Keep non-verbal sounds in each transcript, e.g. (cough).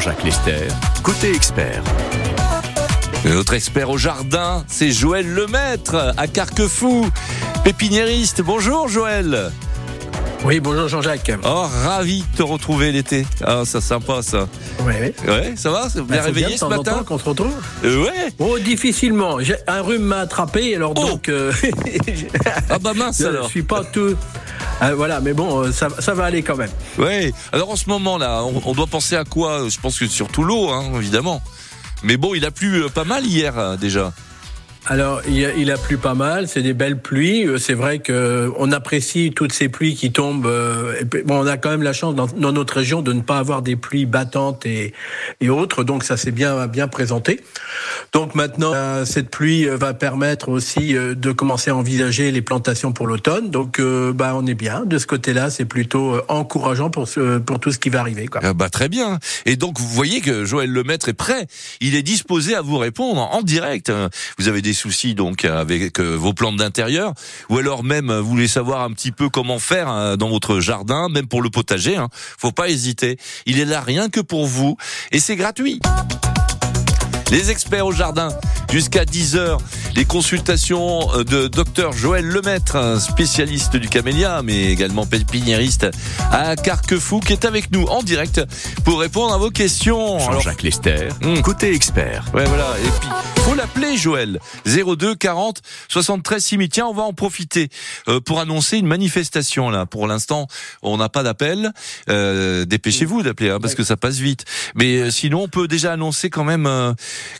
Jean-Jacques Lester, côté expert. Notre expert au jardin, c'est Joël Lemaître à Carquefou, pépiniériste. Bonjour Joël. Oui, bonjour Jean-Jacques. Oh, ravi de te retrouver l'été. Ah, ça sympa ça. Oui, oui. Ouais, ça va Bien Bah, réveillé bien ce matin qu'on se retrouve Euh, Ouais. Oh, difficilement. Un rhume m'a attrapé, alors Oh. donc. euh, (laughs) Ah bah mince je alors. suis pas tout. Euh, voilà, mais bon, euh, ça, ça va aller quand même. Ouais. Alors en ce moment là, on, on doit penser à quoi? Je pense que surtout l'eau, hein, évidemment. Mais bon, il a plu euh, pas mal hier euh, déjà. Alors, il, a- a plu pas mal, c'est des belles pluies. Euh, C'est vrai que on apprécie toutes ces pluies qui tombent. euh, bon, on a quand même la chance dans, notre région de ne pas avoir des pluies battantes et, autres, donc ça s'est bien bien présenté. Donc maintenant, euh, cette pluie euh, va permettre aussi euh, de commencer à envisager les plantations pour l'automne. Donc, euh, bah, on est bien de ce côté-là. C'est plutôt euh, encourageant pour pour tout ce qui va arriver. Ah bah très bien. Et donc vous voyez que Joël Lemaître est prêt. Il est disposé à vous répondre en direct. Vous avez soucis donc avec euh, vos plantes d'intérieur, ou alors même vous voulez savoir un petit peu comment faire euh, dans votre jardin, même pour le potager. Hein. Faut pas hésiter. Il est là rien que pour vous et c'est gratuit. Les experts au jardin, jusqu'à 10h, les consultations euh, de docteur Joël Lemaître, spécialiste du camélia, mais également pépiniériste à Carquefou, qui est avec nous en direct pour répondre à vos questions. Jean-Jacques Lester, Hmm. côté expert. Ouais, voilà. Et puis, l'appeler, Joël. 02 40 73 6000. Tiens, on va en profiter euh, pour annoncer une manifestation, là. Pour l'instant, on n'a pas d'appel. Euh, Dépêchez-vous d'appeler, hein, parce que ça passe vite. Mais euh, sinon, on peut déjà annoncer quand même euh,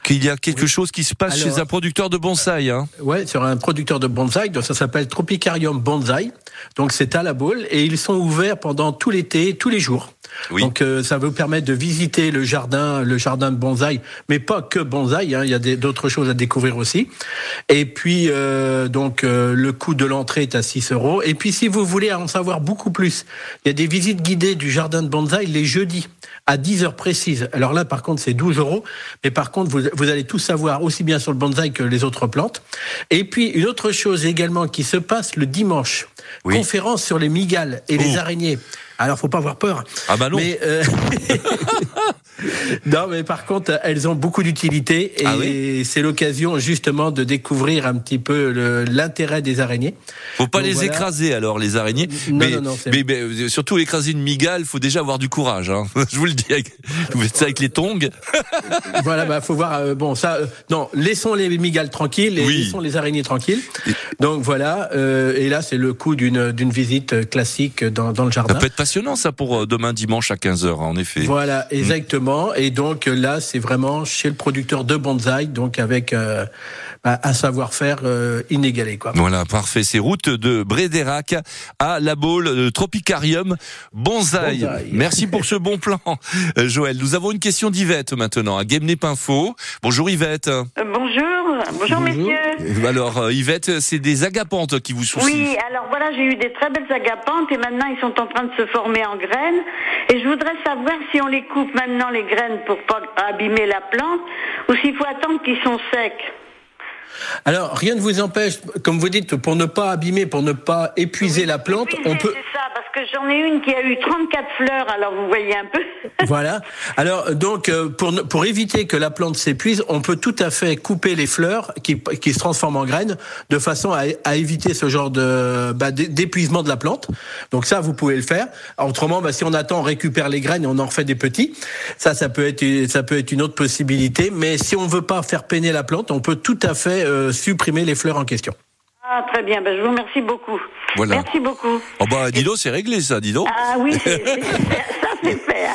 qu'il y a quelque chose qui se passe Alors- chez un producteur de bonsaï. Hein. Ouais, sur un producteur de bonsaï, donc ça s'appelle Tropicarium Bonsaï. Donc c'est à la boule et ils sont ouverts pendant tout l'été, tous les jours. Oui. Donc euh, ça vous permettre de visiter le jardin, le jardin de bonsaï, mais pas que bonsaï. Hein, il y a d'autres choses à découvrir aussi. Et puis euh, donc euh, le coût de l'entrée est à 6 euros. Et puis si vous voulez en savoir beaucoup plus, il y a des visites guidées du jardin de bonsaï les jeudis à 10 heures précises. Alors là, par contre, c'est 12 euros. Mais par contre, vous, vous allez tout savoir, aussi bien sur le bonsaï que les autres plantes. Et puis, une autre chose également qui se passe le dimanche. Oui. Conférence sur les migales et les Oh. araignées. Alors, faut pas avoir peur. Ah bah non. Mais, euh, (laughs) non, mais par contre, elles ont beaucoup d'utilité et Ah oui c'est l'occasion justement de découvrir un petit peu l'intérêt des araignées. Faut pas Donc les voilà. écraser alors les araignées. Non, mais, non, non, mais, mais, euh, surtout écraser une migale, faut déjà avoir du courage. Hein. (laughs) Je vous le dis. Avec, vous faites ça avec les tongs. (laughs) voilà, bah faut voir. euh, bon, ça, euh, non, laissons les migales tranquilles, et Oui. laissons les araignées tranquilles. Donc voilà. et là, c'est le coût d'une d'une visite classique dans, dans le Ça jardin. peut être passionnant ça pour euh, demain dimanche à 15h en effet. Voilà, exactement. Et donc euh, là, c'est vraiment chez le producteur de bonsaï, donc avec euh, bah, un savoir-faire euh, inégalé, quoi. Voilà, parfait. C'est route de Brédérac à La Baule, le Tropicarium Bonsaï. Bonsaï. Merci pour ce bon plan, Joël. Nous avons une question d'Yvette maintenant, à Guemnep-Info. Bonjour Yvette. Euh, Bonjour, bonjour, messieurs. Alors Yvette, c'est des agapantes qui vous soucient. Oui, alors voilà, j'ai eu des très belles agapantes et maintenant ils sont en train de se former en graines. Et je voudrais savoir si on les coupe maintenant les graines pour pas abîmer la plante ou s'il faut attendre qu'ils sont secs. Alors, rien ne vous empêche, comme vous dites, pour ne pas abîmer, pour ne pas épuiser la plante, Oui, on peut. C'est ça, parce que j'en ai une qui a eu 34 fleurs, alors vous voyez un peu. (laughs) Voilà. Alors donc euh, pour pour éviter que la plante s'épuise, on peut tout à fait couper les fleurs qui qui se transforment en graines de façon à, à éviter ce genre de bah, d'é- d'épuisement de la plante. Donc ça vous pouvez le faire. Autrement, bah, si on attend, on récupère les graines et on en refait des petits. Ça ça peut être ça peut être une autre possibilité. Mais si on veut pas faire peiner la plante, on peut tout à fait euh, supprimer les fleurs en question. Ah, très bien, ben, je vous remercie beaucoup. Voilà. Merci beaucoup. Oh bah dis donc, c'est réglé ça, dis donc. Ah oui, (laughs) c'est- c'est- ça c'est fait.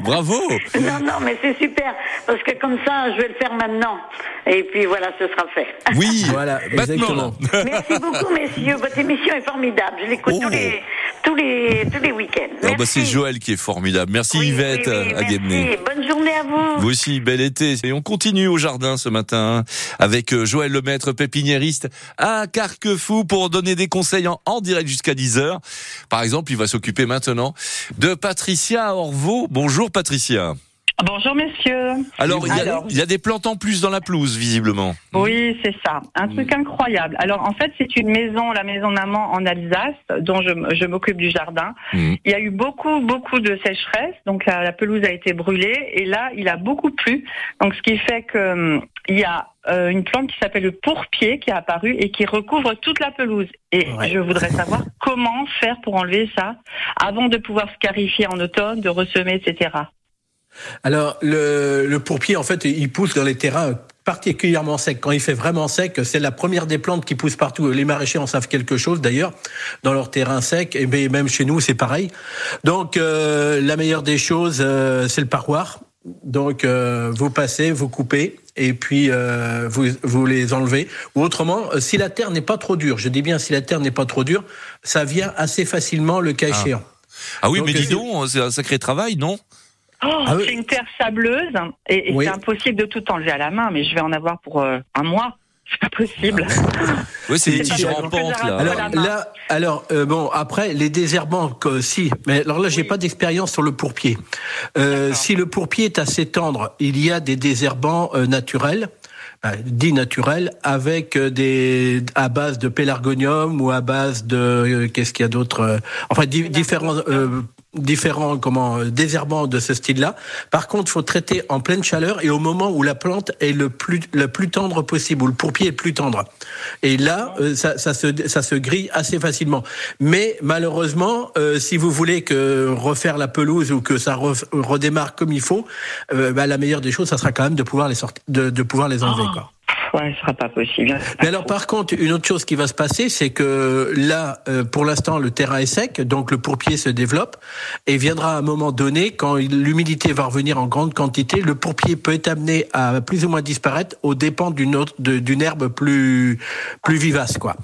Bravo. Non, non, mais c'est super, parce que comme ça, je vais le faire maintenant. Et puis voilà, ce sera fait. Oui. Voilà, Maintenant. exactement. Merci beaucoup, messieurs. Votre émission est formidable. Je l'écoute Oh. tous les tous les tous les week-ends. Ah bah c'est Joël qui est formidable. Merci Oui, Yvette oui, oui, à. Guémené. Bonne journée à vous. Vous aussi, bel été. Et on continue au jardin ce matin avec euh, Joël Lemaître, pépiniériste à Carquefou pour donner des conseils en, en direct jusqu'à 10h. Par exemple, il va s'occuper maintenant de Patricia Orvaux. Bonjour Patricia. Bonjour messieurs. Alors, il y, a, Alors. il y a des plantes en plus dans la pelouse, visiblement. Oui, c'est ça. Un truc incroyable. Alors en fait, c'est une maison, la maison d'amant en Alsace, dont je, m'occupe du jardin. Mhm. Il y a eu beaucoup, beaucoup de sécheresse, donc la, la pelouse a été brûlée, et là, il a beaucoup plu. Donc ce qui fait que hum, il y a euh, une plante qui s'appelle le pourpier qui est apparue et qui recouvre toute la pelouse. Et Ouais. je voudrais savoir (laughs) comment faire pour enlever ça avant de pouvoir scarifier en automne, de ressemer, etc. Alors, le, le pourpier, en fait, il pousse dans les terrains particulièrement secs. Quand il fait vraiment sec, c'est la première des plantes qui pousse partout. Les maraîchers en savent quelque chose, d'ailleurs, dans leurs terrains secs. Et même chez nous, c'est pareil. Donc, euh, la meilleure des choses, euh, c'est le parroir. Donc, euh, vous passez, vous coupez, et puis euh, vous, vous les enlevez. Ou autrement, euh, si la terre n'est pas trop dure, je dis bien si la terre n'est pas trop dure, ça vient assez facilement le cas Ah. échéant. Ah oui, Donc, mais dis donc, c'est un sacré travail, non? Oh, Ah oui. c'est une terre sableuse et, et Oui. c'est impossible de tout enlever à la main, mais je vais en avoir pour euh, un mois. (laughs) C'est pas possible. Oui, c'est des tiges pente, là. Alors là, alors euh, bon après les désherbants que si, mais alors là j'ai pas d'expérience sur le pourpier. Euh, si le pourpier est assez tendre, il y a des désherbants euh, naturels. euh, dits naturels avec euh, des à base de pélargonium ou à base de euh, qu'est-ce qu'il y a d'autre euh, enfin di- différents euh, différents comment euh, désherbants de ce style-là. Par contre, faut traiter en pleine chaleur et au moment où la plante est le plus le plus tendre possible, où le pourpier est le plus tendre. Et là, euh, ça, ça se ça se grille assez facilement. Mais malheureusement, euh, si vous voulez que refaire la pelouse ou que ça re- redémarre comme il faut, euh, bah, la meilleure des choses, ça sera quand même de pouvoir les sortir, de, de pouvoir les enlever. Quoi. Ouais, ce sera pas possible. Mais alors par contre, une autre chose qui va se passer, c'est que là, euh, pour l'instant, le terrain est sec, donc le pourpier se développe, et viendra un moment donné, quand l'humidité va revenir en grande quantité, le pourpier peut être amené à plus ou moins disparaître au dépend d'une autre, d'une herbe plus plus vivace, quoi.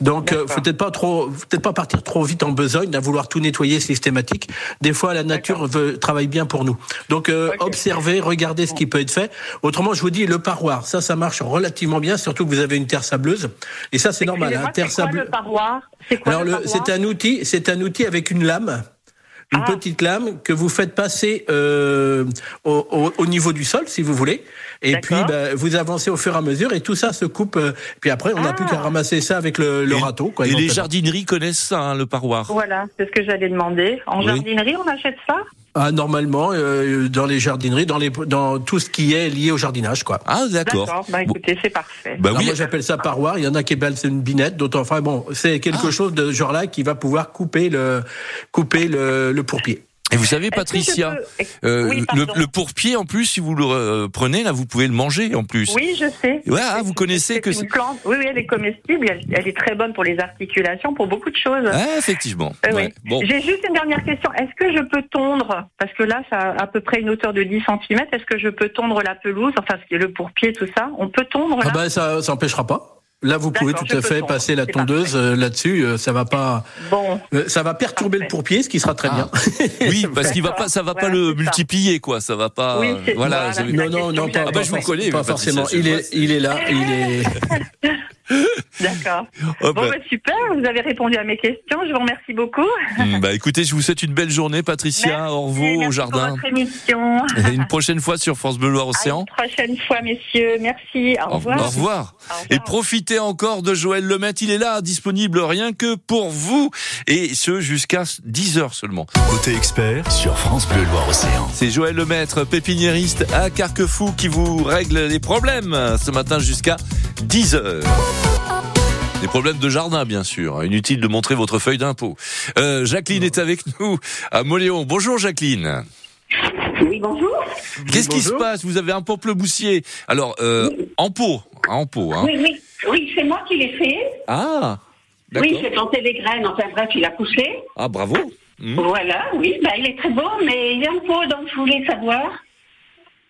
Donc, euh, faut peut-être pas trop, faut peut-être pas partir trop vite en besogne, à vouloir tout nettoyer systématique. Des fois, la nature veut, travaille bien pour nous. Donc, euh, observez, regardez ce qui peut être fait. Autrement, je vous dis, le parroir, ça, ça marche relativement bien, surtout que vous avez une terre sableuse. Et ça, c'est normal, hein, terre c'est quoi sableuse. le parroir C'est quoi Alors, c'est un outil, c'est un outil avec une lame. Une Ah. petite lame que vous faites passer euh, au, au- au niveau du sol, si vous voulez. Et puis, ben, vous avancez au fur et à mesure, et tout ça se coupe. euh, puis après, on n'a Ah. plus qu'à ramasser ça avec le, le Et- râteau. Quoi, Et les jardineries connaissent ça, hein, le parroir. Voilà, c'est ce que j'allais demander. En Oui. jardinerie, on achète ça? Ah, normalement, euh, dans les jardineries, dans, les, dans tout ce qui est lié au jardinage, quoi. Ah, d'accord. D'accord, bah écoutez, c'est parfait. Bah Alors oui, moi j'appelle ça parroir. Il y en a qui appellent ça une binette, d'autres enfin bon, c'est quelque Ah. chose de ce genre-là qui va pouvoir couper le couper le, le pourpier. Et vous savez, Patricia, peux- euh, oui, le, le pourpier, en plus, si vous le euh, prenez, là, vous pouvez le manger, en plus. Oui, je sais. Ouais, ah, vous connaissez que c'est... une plante. Oui, oui, elle est comestible. Elle, elle est très bonne pour les articulations, pour beaucoup de choses. Ah, effectivement. Euh, Ouais. oui. Bon. J'ai juste une dernière question. Est-ce que je peux tondre Parce que là, ça a à peu près une hauteur de 10 cm. Est-ce que je peux tondre la pelouse Enfin, ce qui est le pourpier, tout ça. On peut tondre là? Ah ben ça ça empêchera pas. Là vous pouvez tout à fait tondre. passer la tondeuse euh, là-dessus. euh, Ça va pas, Bon. euh, ça va perturber Parfait. le pourpier, ce qui sera très Ah. bien. Oui, (laughs) parce qu'il va pas, ça va pas le multiplier, quoi. Ça va pas. Oui, c'est- voilà. voilà. Non non non pas, Ah bah, je vous connais, pas forcément. Il est il est là, il est. (laughs) (laughs) D'accord. Hop. Bon, bah, super. Vous avez répondu à mes questions. Je vous remercie beaucoup. Hum, Bah écoutez, je vous souhaite une belle journée, Patricia, Merci, au revoir merci au pour jardin. votre émission. Et (laughs) une prochaine fois sur France Bleu Loire À Océan. une prochaine fois, messieurs. Merci. Au Au revoir. au revoir. Et profitez encore de Joël Lemaitre. Il est là, disponible rien que pour vous. Et ce, jusqu'à 10 heures seulement. Côté expert sur France Bleu Loire Océan. C'est Joël Lemaitre, pépiniériste à Carquefou, qui vous règle les problèmes ce matin jusqu'à 10 heures. Des problèmes de jardin, bien sûr. Inutile de montrer votre feuille d'impôt. Euh, Jacqueline est avec nous à Moléon. Bonjour Jacqueline. Oui, bonjour. Qu'est-ce qui se passe? Vous avez un pamplemoussier. Alors, euh, en pot. En pot, hein. Oui, oui, oui, c'est moi qui l'ai fait. Ah Oui, j'ai planté des graines. Enfin bref, il a poussé. Ah, bravo. Hmm. Voilà, oui, bah, il est très beau, mais il est en pot, donc je voulais savoir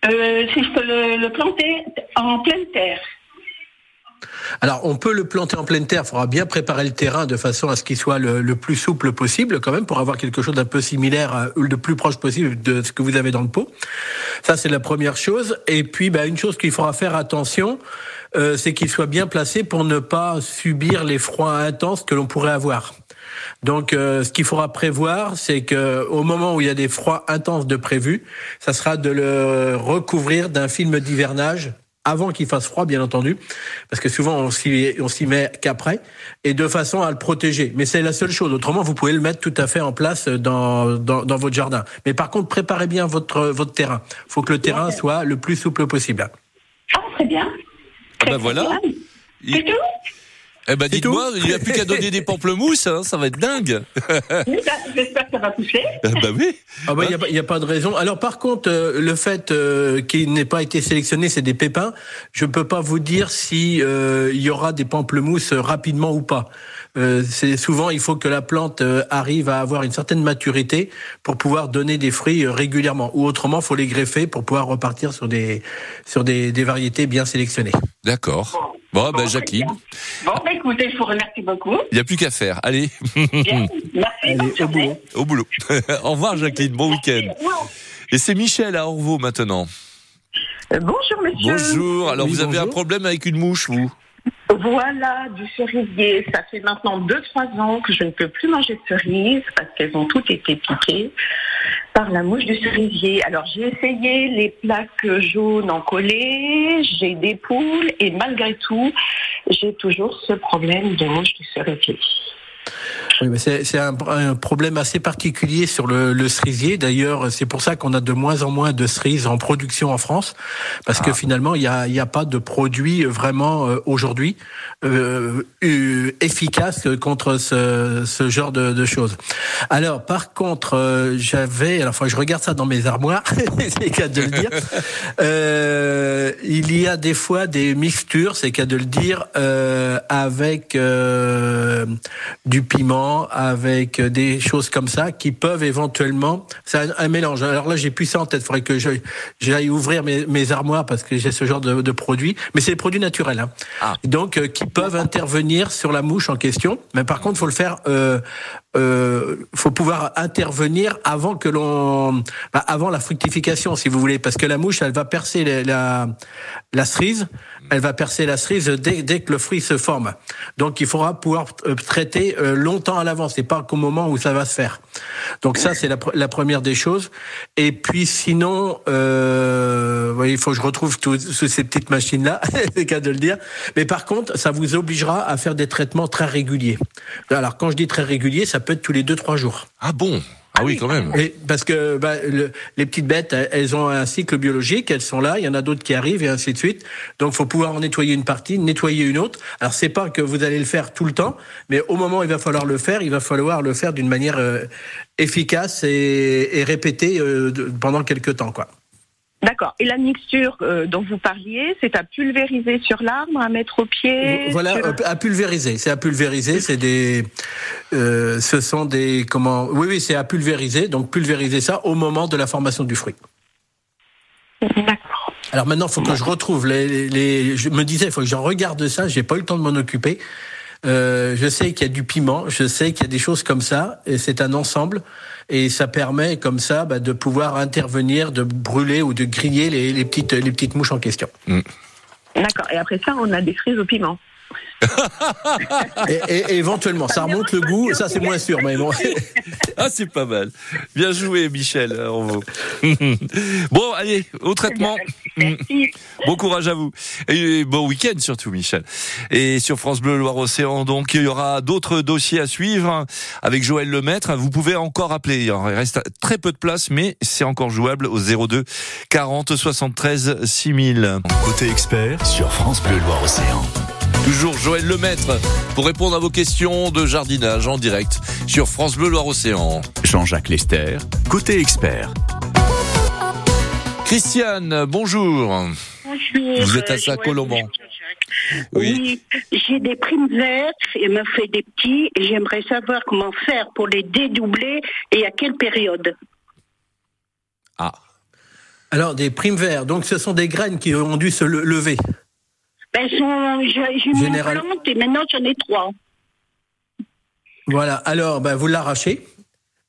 euh, si je peux le, le planter en pleine terre. Alors, on peut le planter en pleine terre. Il faudra bien préparer le terrain de façon à ce qu'il soit le, le plus souple possible, quand même, pour avoir quelque chose d'un peu similaire euh, ou le plus proche possible de ce que vous avez dans le pot. Ça, c'est la première chose. Et puis, bah, une chose qu'il faudra faire attention, euh, c'est qu'il soit bien placé pour ne pas subir les froids intenses que l'on pourrait avoir. Donc, euh, ce qu'il faudra prévoir, c'est que au moment où il y a des froids intenses de prévus, ça sera de le recouvrir d'un film d'hivernage avant qu'il fasse froid, bien entendu, parce que souvent on s'y on s'y met qu'après, et de façon à le protéger. Mais c'est la seule chose. Autrement, vous pouvez le mettre tout à fait en place dans dans, dans votre jardin. Mais par contre, préparez bien votre votre terrain. Il faut que le terrain soit le plus souple possible. Ah, très bien. Ah Très, bah très voilà. bien. Il- C'est tout Eh ben dites-moi, il n'y a plus qu'à donner des (laughs) pamplemousses, hein, ça va être dingue. (laughs) Bah, J'espère que ça va pousser. Ah bah oui. Ah bah, il n'y a, pas- il y a pas de raison. Alors par contre, euh, le fait euh, qu'il n'ait pas été sélectionné, c'est des pépins. Je peux pas vous dire si euh, il y aura des pamplemousses rapidement ou pas. Euh, c'est souvent il faut que la plante euh, arrive à avoir une certaine maturité pour pouvoir donner des fruits régulièrement. Ou autrement, faut les greffer pour pouvoir repartir sur des sur des, des variétés bien sélectionnées. D'accord. Bon, ben Jacqueline, bien. Bon, bah, écoutez, je vous remercie beaucoup. il n'y a plus qu'à faire. Allez, Bien. (laughs) Merci. Allez, bonne au boulot. au boulot. (laughs) au revoir Jacqueline, bon week-end. Au revoir. Et c'est Michel à Orvaux maintenant. Euh, Bonjour monsieur. Bonjour. Alors Oui, vous avez un problème avec une mouche, vous? Voilà, du cerisier. Ça fait maintenant 2-3 ans que je ne peux plus manger de cerises parce qu'elles ont toutes été piquées par la mouche du cerisier. Alors j'ai essayé les plaques jaunes en collé, j'ai des poules et malgré tout, j'ai toujours ce problème de mouche du cerisier. Oui, mais c'est c'est un, un problème assez particulier sur le, le cerisier. D'ailleurs, c'est pour ça qu'on a de moins en moins de cerises en production en France, parce que finalement, il n'y a, y a pas de produit vraiment euh, aujourd'hui euh, euh, efficace contre ce, ce genre de, de choses. Alors, par contre, euh, j'avais, alors je regarde ça dans mes armoires, (laughs) c'est cas de le dire. Euh, il y a des fois des mixtures, c'est cas de le dire, euh, avec euh, du piment, avec des choses comme ça qui peuvent éventuellement, c'est un, un mélange. Alors là, j'ai plus ça en tête. Il faudrait que j'aille ouvrir mes, mes armoires parce que j'ai ce genre de, de produits. Mais c'est des produits naturels, hein. Ah. donc euh, qui peuvent intervenir sur la mouche en question. Mais par contre, faut le faire. Euh, euh, faut pouvoir intervenir avant que l'on, bah, avant la fructification, si vous voulez, parce que la mouche, elle va percer la, la, la cerise, elle va percer la cerise dès, dès que le fruit se forme. Donc, il faudra pouvoir euh, traiter euh, longtemps à l'avance, c'est pas qu'au moment où ça va se faire. Donc ça, c'est la, la première des choses. Et puis sinon, euh, il faut que je retrouve toutes ces petites machines-là, (laughs) c'est cas de le dire. Mais par contre, ça vous obligera à faire des traitements très réguliers. Alors, quand je dis très réguliers, ça peut être tous les deux trois jours. Ah bon? Ah oui, quand même. Et parce que bah, le- les petites bêtes, elles- ont un cycle biologique, elles sont là, il y en a d'autres qui arrivent et ainsi de suite. Donc, faut pouvoir en nettoyer une partie, nettoyer une autre. Alors, c'est pas que vous allez le faire tout le temps, mais au moment où il va falloir le faire, il va falloir le faire d'une manière euh, efficace et, et répétée euh, pendant quelques temps, quoi. D'accord. Et la mixture euh, dont vous parliez, c'est à pulvériser sur l'arbre, à mettre au pied Voilà, sur- euh, à pulvériser. C'est à pulvériser. C'est des, euh, ce sont des comment Oui, oui, c'est à pulvériser. Donc pulvériser ça au moment de la formation du fruit. D'accord. Alors maintenant, il faut que je retrouve les, les- les- Je me disais, il faut que je regarde ça. J'ai pas eu le temps de m'en occuper. Euh, je sais qu'il y a du piment, je sais qu'il y a des choses comme ça, et c'est un ensemble, et ça permet comme ça bah, de pouvoir intervenir, de brûler ou de griller les, les petites les petites mouches en question. D'accord. Et après ça, on a des cerises au piment. Et, et- et éventuellement, ça remonte le goût, ça c'est moins sûr, mais bon. (laughs) Ah, c'est pas mal. Bien joué, Michel. Orvaux. (laughs) bon, allez, au traitement. Merci. (laughs) Bon courage à vous. Et bon week-end surtout, Michel. Et sur France Bleu Loire-Océan, donc, il y aura d'autres dossiers à suivre avec Joël Lemaître. Vous pouvez encore appeler. Il reste très peu de place, mais c'est encore jouable au 02 40 73 6000. Côté expert sur France Bleu Loire-Océan. Toujours Joël Lemaître pour répondre à vos questions de jardinage en direct sur France Bleu Loire-Océan. Jean-Jacques Lester, côté expert. Christiane, bonjour. Bonjour. Vous êtes à euh, Saint-Colomban. Oui. Oui, j'ai des primes vertes et me fait des petits et j'aimerais savoir comment faire pour les dédoubler et à quelle période. Ah. Alors des primes verts, donc ce sont des graines qui ont dû se le- lever. Ben, j'ai une plante et maintenant j'en ai trois. Voilà. Alors, ben, vous l'arrachez.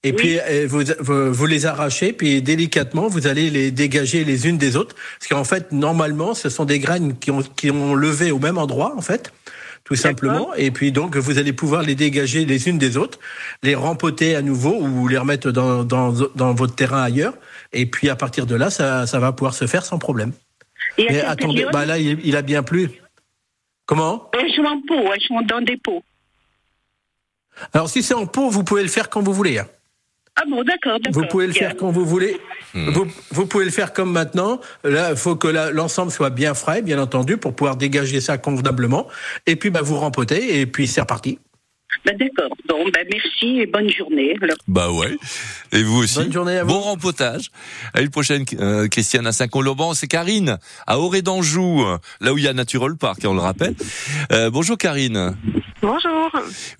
Et Oui. puis euh, vous, vous, vous les arrachez, puis délicatement vous allez les dégager les unes des autres, parce qu'en fait normalement ce sont des graines qui ont qui ont levé au même endroit en fait. tout simplement. Et puis donc vous allez pouvoir les dégager les unes des autres, les rempoter à nouveau ou les remettre dans, dans, dans votre terrain ailleurs. Et puis à partir de là, ça, ça va pouvoir se faire sans problème. Et Mais attendez, période bah là il, il a bien plu. Comment Elles sont en pot, elles sont dans des pots. Alors si c'est en pot, vous pouvez le faire quand vous voulez. hein. Ah bon, d'accord, d'accord. Vous pouvez le faire quand vous voulez. Hmm. Vous, vous pouvez le faire comme maintenant. Là, il faut que l'ensemble soit bien frais, bien entendu, pour pouvoir dégager ça convenablement. Et puis, bah, vous rempotez, et puis c'est reparti. Ben, d'accord. Bon, ben, merci et bonne journée. Alors, Bah ouais. Et vous aussi. Bonne journée à vous. Bon rempotage. À une prochaine, euh, Christiane à Saint-Colomban. C'est Karine à Auré d'Anjou, là où il y a Natural Park, on le rappelle. Euh, bonjour Karine. Bonjour.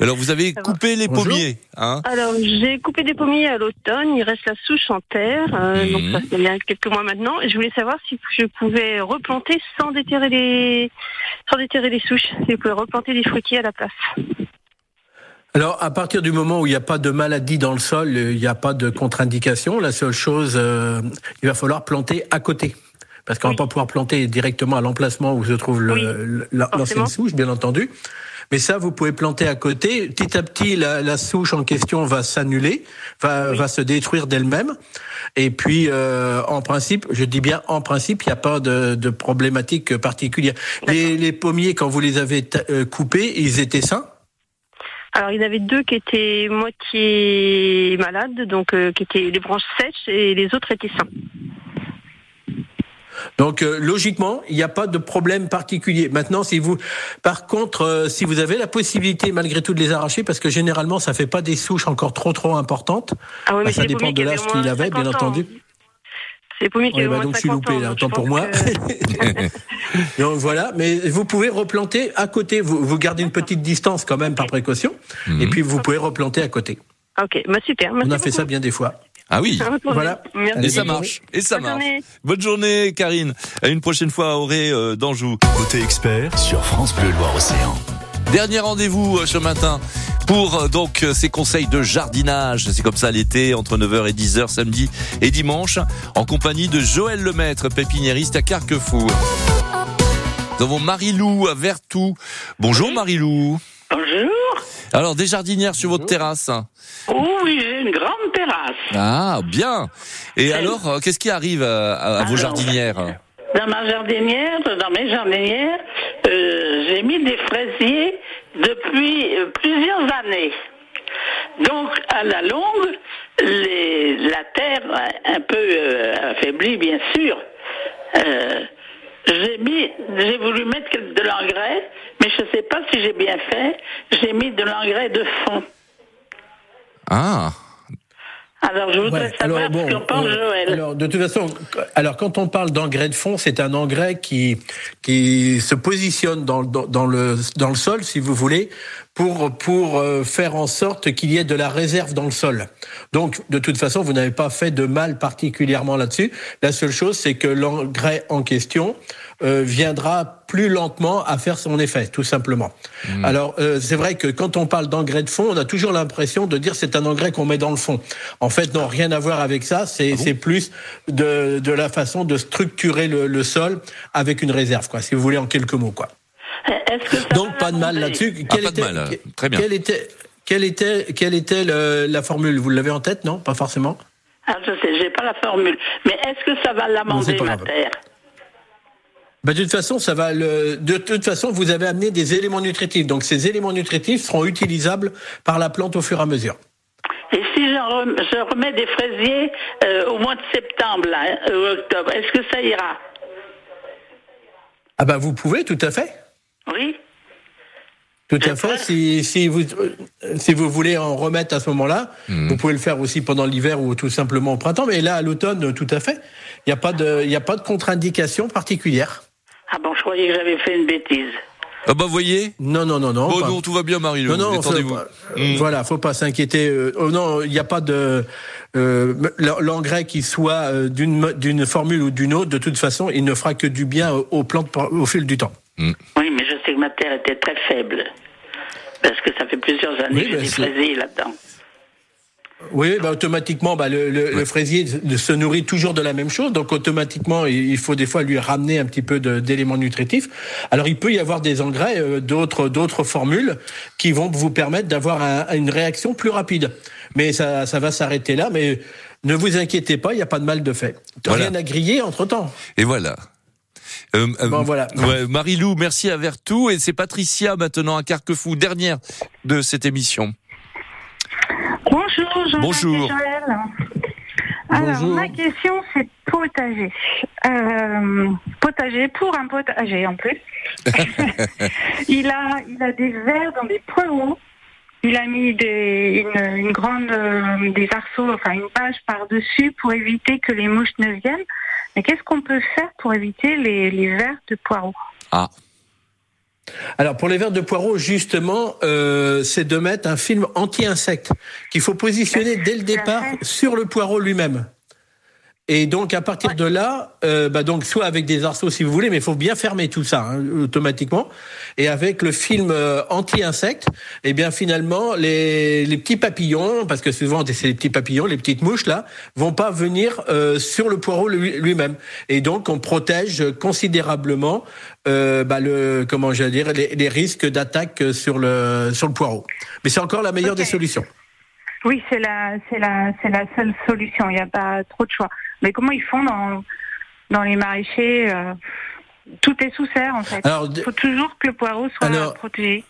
Alors vous avez Ça va. coupé les Bonjour. pommiers, hein Alors, j'ai coupé des pommiers à l'automne. Il reste la souche en terre. euh, Mhm. Donc, ça fait bien quelques mois maintenant. Et je voulais savoir si je pouvais replanter sans déterrer les, sans déterrer les souches. Si je pouvais replanter des fruitiers à la place. Alors, à partir du moment où il n'y a pas de maladie dans le sol, il n'y a pas de contre-indication, la seule chose, euh, il va falloir planter à côté. Parce qu'on Oui. va pas pouvoir planter directement à l'emplacement où se trouve le- Oui, l'ancienne souche, bien entendu. Mais ça, vous pouvez planter à côté. Petit à petit, la, la souche en question va s'annuler, va, va se détruire d'elle-même. Et puis, euh, en principe, je dis bien en principe, il n'y a pas de, de problématique particulière. Les, les pommiers, quand vous les avez euh, coupés, ils étaient sains Alors, il y en avait deux qui étaient moitié malades, donc euh, qui étaient les branches sèches, et les autres étaient sains. Donc euh, logiquement, il n'y a pas de problème particulier. Maintenant, si vous, par contre, euh, si vous avez la possibilité malgré tout de les arracher, parce que généralement, ça fait pas des souches encore trop trop importantes. Ah ouais, Bah, mais ça dépend de l'âge qu'il avait, bien 50 ans. entendu. C'est qui Ouais, bah, donc je suis 50 loupé là, je pour moi. que- (laughs) Donc voilà, mais vous pouvez replanter à côté. Vous, vous gardez une petite distance quand même par précaution, et puis vous pouvez replanter à côté. Ok, bah super. On a fait ça bien des fois. Ah oui. Voilà. Et ça marche. Et ça Bonne marche. journée. Bonne journée, Karine. À une prochaine fois à Auré euh, d'Anjou. Côté expert sur France Bleu Loire-Océan. Dernier rendez-vous euh, ce matin pour euh, donc euh, ces conseils de jardinage. C'est comme ça l'été entre 9h et 10h samedi et dimanche en compagnie de Joël Lemaître, pépiniériste à Carquefou. Nous avons Marilou à Vertou. Bonjour Marilou. Bonjour. Alors des jardinières sur votre terrasse. Oh oui, j'ai une grande terrasse. Ah bien. Et alors euh, qu'est-ce qui arrive à, vos jardinières Dans ma jardinière, dans mes jardinières, euh, j'ai mis des fraisiers depuis euh, plusieurs années. Donc, à la longue, la terre un peu euh, affaiblie, bien sûr. euh, j'ai j'ai voulu mettre de l'engrais, mais je ne sais pas si j'ai bien fait. J'ai mis de l'engrais de fond. Ah. Alors, je voudrais Ouais, savoir alors, bon, ce qu'en pense Joël. alors, de toute façon, alors quand on parle d'engrais de fond, c'est un engrais qui qui se positionne dans, dans, dans le dans le sol, si vous voulez, pour pour euh, faire en sorte qu'il y ait de la réserve dans le sol. Donc, de toute façon, vous n'avez pas fait de mal particulièrement là-dessus. La seule chose, c'est que l'engrais en question euh, viendra plus lentement à faire son effet, tout simplement. Alors, euh, c'est vrai que quand on parle d'engrais de fond, on a toujours l'impression de dire c'est un engrais qu'on met dans le fond. En fait, non, rien à voir avec ça. C'est c'est plus de, de la façon de structurer le, le sol avec une réserve, quoi. Si vous voulez, en quelques mots, quoi. Est-ce que ça Donc, pas de mal là-dessus. Ah, pas de mal, très bien. Quelle était, quelle était, quelle était le- la formule? Vous l'avez en tête, non? Pas forcément? Ah, je sais, j'ai pas la formule. Mais est-ce que ça va l'amender, ma terre? Bah, de toute façon, ça va le, de toute façon, vous avez amené des éléments nutritifs. Donc, ces éléments nutritifs seront utilisables par la plante au fur et à mesure. Et si je, rem- je remets des fraisiers euh, au mois de septembre, là, hein, euh, octobre, est-ce que ça ira? Ah, bah, vous pouvez, tout à fait. Oui Tout à fait. Si, si vous, si vous voulez en remettre à ce moment-là, vous pouvez le faire aussi pendant l'hiver ou tout simplement au printemps. Mais là, à l'automne, tout à fait. Il n'y a pas de, il n'y a pas de contre-indication particulière. Ah bon, je croyais que j'avais fait une bêtise. Ah bah voyez. Non, non, non, non. Bon pas- non, tout va bien Marilou. Non, non, Détendez-vous. faut pas- euh, voilà, faut pas s'inquiéter. euh, oh non, il n'y a pas de euh, l'engrais qui soit d'une d'une formule ou d'une autre. De toute façon, il ne fera que du bien aux- plantes au fil du temps. Oui, mais terre était très faible. Parce que ça fait plusieurs années Oui, que ben, j'ai c'est- fraisiers là-dedans. Oui, bah, automatiquement, bah, le, le, le fraisier se nourrit toujours de la même chose, donc automatiquement, il faut des fois lui ramener un petit peu d'éléments nutritifs. Alors, il peut y avoir des engrais, euh, d'autres d'autres formules qui vont vous permettre d'avoir un- une réaction plus rapide. Mais ça, ça va s'arrêter là. Mais ne vous inquiétez pas, il n'y a pas de mal de fait. Voilà. Rien à griller entre temps. Et voilà. Euh, euh, Bon, voilà. ouais, Marie-Lou, merci à Vertou. Et c'est Patricia maintenant à Carquefou, dernière de cette émission. Bonjour, Jean-Jacques Bonjour. Alors, Bonjour. ma question, c'est potager. Euh, potager pour un potager en plus. (laughs) (laughs) il, a, il a des verres dans des poireaux. Il a mis des, une, une grande, euh, des arceaux, enfin une page par-dessus pour éviter que les mouches ne viennent. Mais qu'est-ce qu'on peut faire pour éviter les, les vers de poireaux? Ah, Alors pour les vers de poireaux, justement, euh, c'est de mettre un film anti-insecte qu'il faut positionner dès le départ sur le poireau lui-même. Et donc à partir de là, euh, bah donc soit avec des arceaux si vous voulez, mais il faut bien fermer tout ça hein, automatiquement. Et avec le film euh, anti-insecte, eh bien finalement les, les petits papillons, parce que souvent c'est les petits papillons, les petites mouches là, vont pas venir euh, sur le poireau lui- lui-même. Et donc on protège considérablement euh, bah, le comment j'allais dire les, les risques d'attaque sur le sur le poireau. Mais c'est encore la meilleure des solutions. Oui, c'est la, c'est la, c'est la seule solution. Il n'y a pas trop de choix. Mais comment ils font dans, dans les maraîchers euh, Tout est sous serre en fait. Alors, Il faut toujours que le poireau soit Alors, protégé.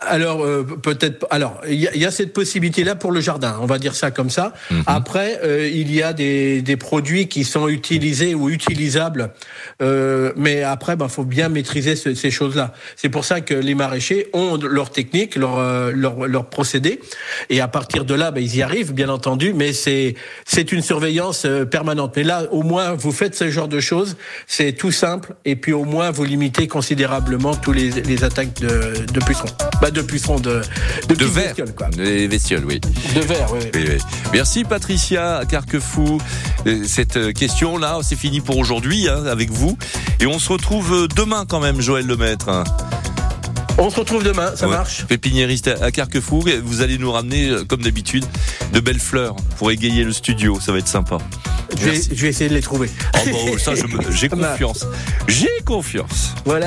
Alors euh, peut-être. Alors il y, y a cette possibilité-là pour le jardin. On va dire ça comme ça. Après, euh, il y a des, des produits qui sont utilisés ou utilisables, euh, mais après, ben faut bien maîtriser ce- ces choses-là. C'est pour ça que les maraîchers ont leur technique, leur euh, leur, leur procédé, et à partir de là, ben, ils y arrivent, bien entendu. Mais c'est c'est une surveillance euh, permanente. Mais là, au moins, vous faites ce genre de choses. C'est tout simple, et puis au moins, vous limitez considérablement tous les, les attaques de, de pucerons. De pucerons, de, de, de verre. bestioles, quoi. Les bestioles, oui. De verre, oui. Oui, oui. Merci Patricia à Carquefou. Euh, Cette euh, question-là, c'est fini pour aujourd'hui hein, avec vous. Et on se retrouve euh, demain quand même, Joël Lemaître. On se retrouve demain, ça Ouais. marche Pépiniériste à Carquefou. Vous allez nous ramener, comme d'habitude, de belles fleurs pour égayer le studio. Ça va être sympa. je vais, Merci. je vais essayer de les trouver. Oh, bah, ça, je me- j'ai (laughs) confiance. J'ai confiance. Voilà.